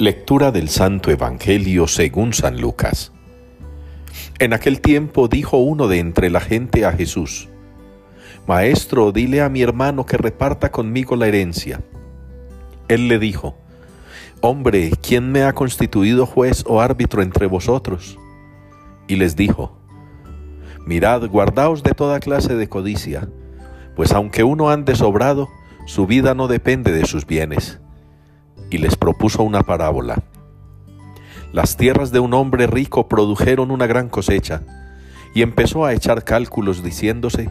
Lectura del Santo Evangelio según San Lucas. En aquel tiempo dijo uno de entre la gente a Jesús, Maestro, dile a mi hermano que reparta conmigo la herencia. Él le dijo, Hombre, ¿quién me ha constituido juez o árbitro entre vosotros? Y les dijo, Mirad, guardaos de toda clase de codicia, pues aunque uno ande sobrado, su vida no depende de sus bienes y les propuso una parábola. Las tierras de un hombre rico produjeron una gran cosecha, y empezó a echar cálculos diciéndose,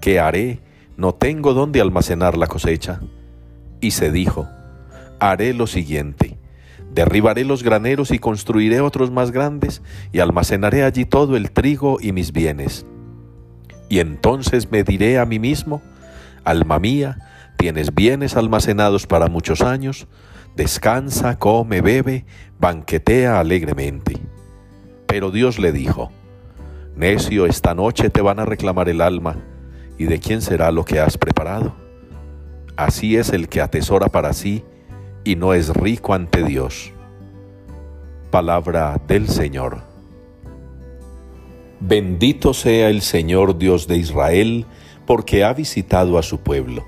¿qué haré? No tengo dónde almacenar la cosecha. Y se dijo, haré lo siguiente, derribaré los graneros y construiré otros más grandes, y almacenaré allí todo el trigo y mis bienes. Y entonces me diré a mí mismo, alma mía, tienes bienes almacenados para muchos años, descansa, come, bebe, banquetea alegremente. Pero Dios le dijo, Necio, esta noche te van a reclamar el alma, ¿y de quién será lo que has preparado? Así es el que atesora para sí y no es rico ante Dios. Palabra del Señor. Bendito sea el Señor Dios de Israel, porque ha visitado a su pueblo.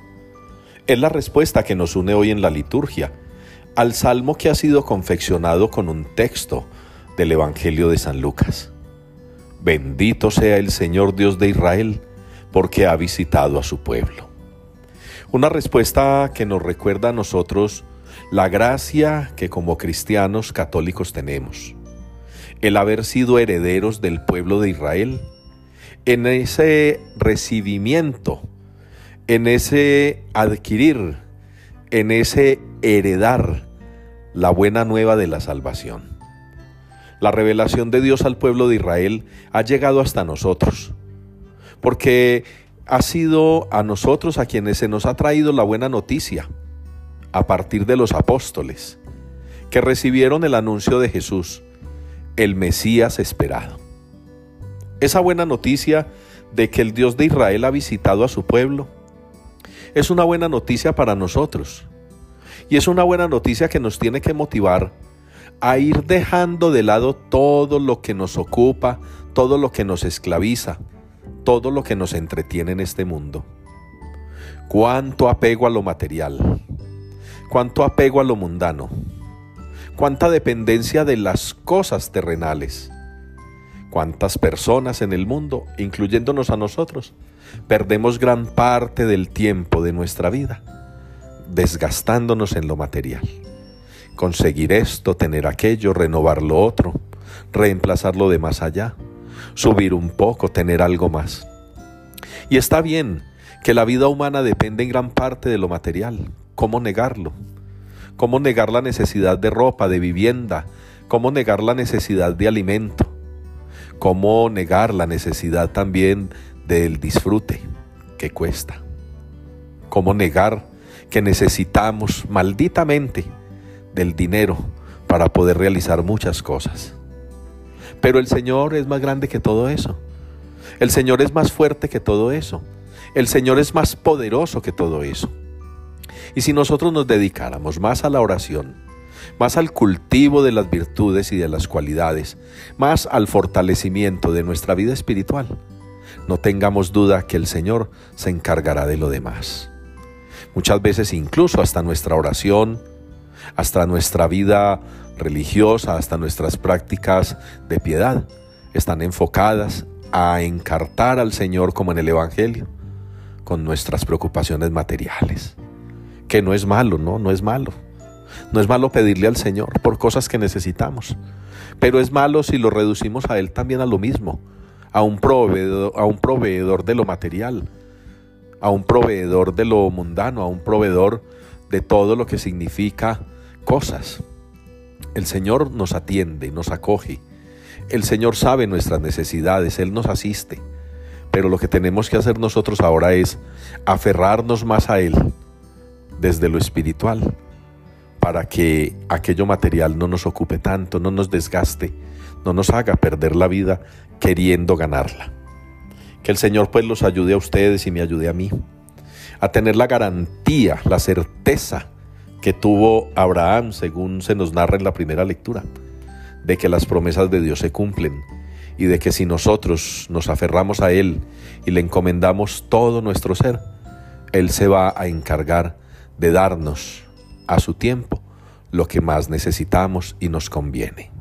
Es la respuesta que nos une hoy en la liturgia al salmo que ha sido confeccionado con un texto del Evangelio de San Lucas. Bendito sea el Señor Dios de Israel, porque ha visitado a su pueblo. Una respuesta que nos recuerda a nosotros la gracia que como cristianos católicos tenemos, el haber sido herederos del pueblo de Israel, en ese recibimiento, en ese adquirir, en ese heredar la buena nueva de la salvación. La revelación de Dios al pueblo de Israel ha llegado hasta nosotros, porque ha sido a nosotros a quienes se nos ha traído la buena noticia, a partir de los apóstoles, que recibieron el anuncio de Jesús, el Mesías esperado. Esa buena noticia de que el Dios de Israel ha visitado a su pueblo, es una buena noticia para nosotros. Y es una buena noticia que nos tiene que motivar a ir dejando de lado todo lo que nos ocupa, todo lo que nos esclaviza, todo lo que nos entretiene en este mundo. Cuánto apego a lo material, cuánto apego a lo mundano, cuánta dependencia de las cosas terrenales, cuántas personas en el mundo, incluyéndonos a nosotros, perdemos gran parte del tiempo de nuestra vida desgastándonos en lo material. Conseguir esto, tener aquello, renovar lo otro, reemplazar lo de más allá, subir un poco, tener algo más. Y está bien que la vida humana depende en gran parte de lo material. ¿Cómo negarlo? ¿Cómo negar la necesidad de ropa, de vivienda? ¿Cómo negar la necesidad de alimento? ¿Cómo negar la necesidad también del disfrute que cuesta. ¿Cómo negar que necesitamos malditamente del dinero para poder realizar muchas cosas? Pero el Señor es más grande que todo eso. El Señor es más fuerte que todo eso. El Señor es más poderoso que todo eso. Y si nosotros nos dedicáramos más a la oración, más al cultivo de las virtudes y de las cualidades, más al fortalecimiento de nuestra vida espiritual, no tengamos duda que el Señor se encargará de lo demás. Muchas veces incluso hasta nuestra oración, hasta nuestra vida religiosa, hasta nuestras prácticas de piedad, están enfocadas a encartar al Señor como en el Evangelio, con nuestras preocupaciones materiales. Que no es malo, ¿no? No es malo. No es malo pedirle al Señor por cosas que necesitamos, pero es malo si lo reducimos a Él también a lo mismo, a un proveedor, de lo material, a un proveedor de lo mundano, a un proveedor de todo lo que significa cosas. El Señor nos atiende, nos acoge. El Señor sabe nuestras necesidades, Él nos asiste. Pero lo que tenemos que hacer nosotros ahora es aferrarnos más a Él desde lo espiritual, para que aquello material no nos ocupe tanto, no nos desgaste, no nos haga perder la vida queriendo ganarla. Que el Señor pues los ayude a ustedes y me ayude a mí a tener la garantía, la certeza que tuvo Abraham, según se nos narra en la primera lectura, de que las promesas de Dios se cumplen y de que si nosotros nos aferramos a Él y le encomendamos todo nuestro ser, Él se va a encargar de darnos a su tiempo lo que más necesitamos y nos conviene.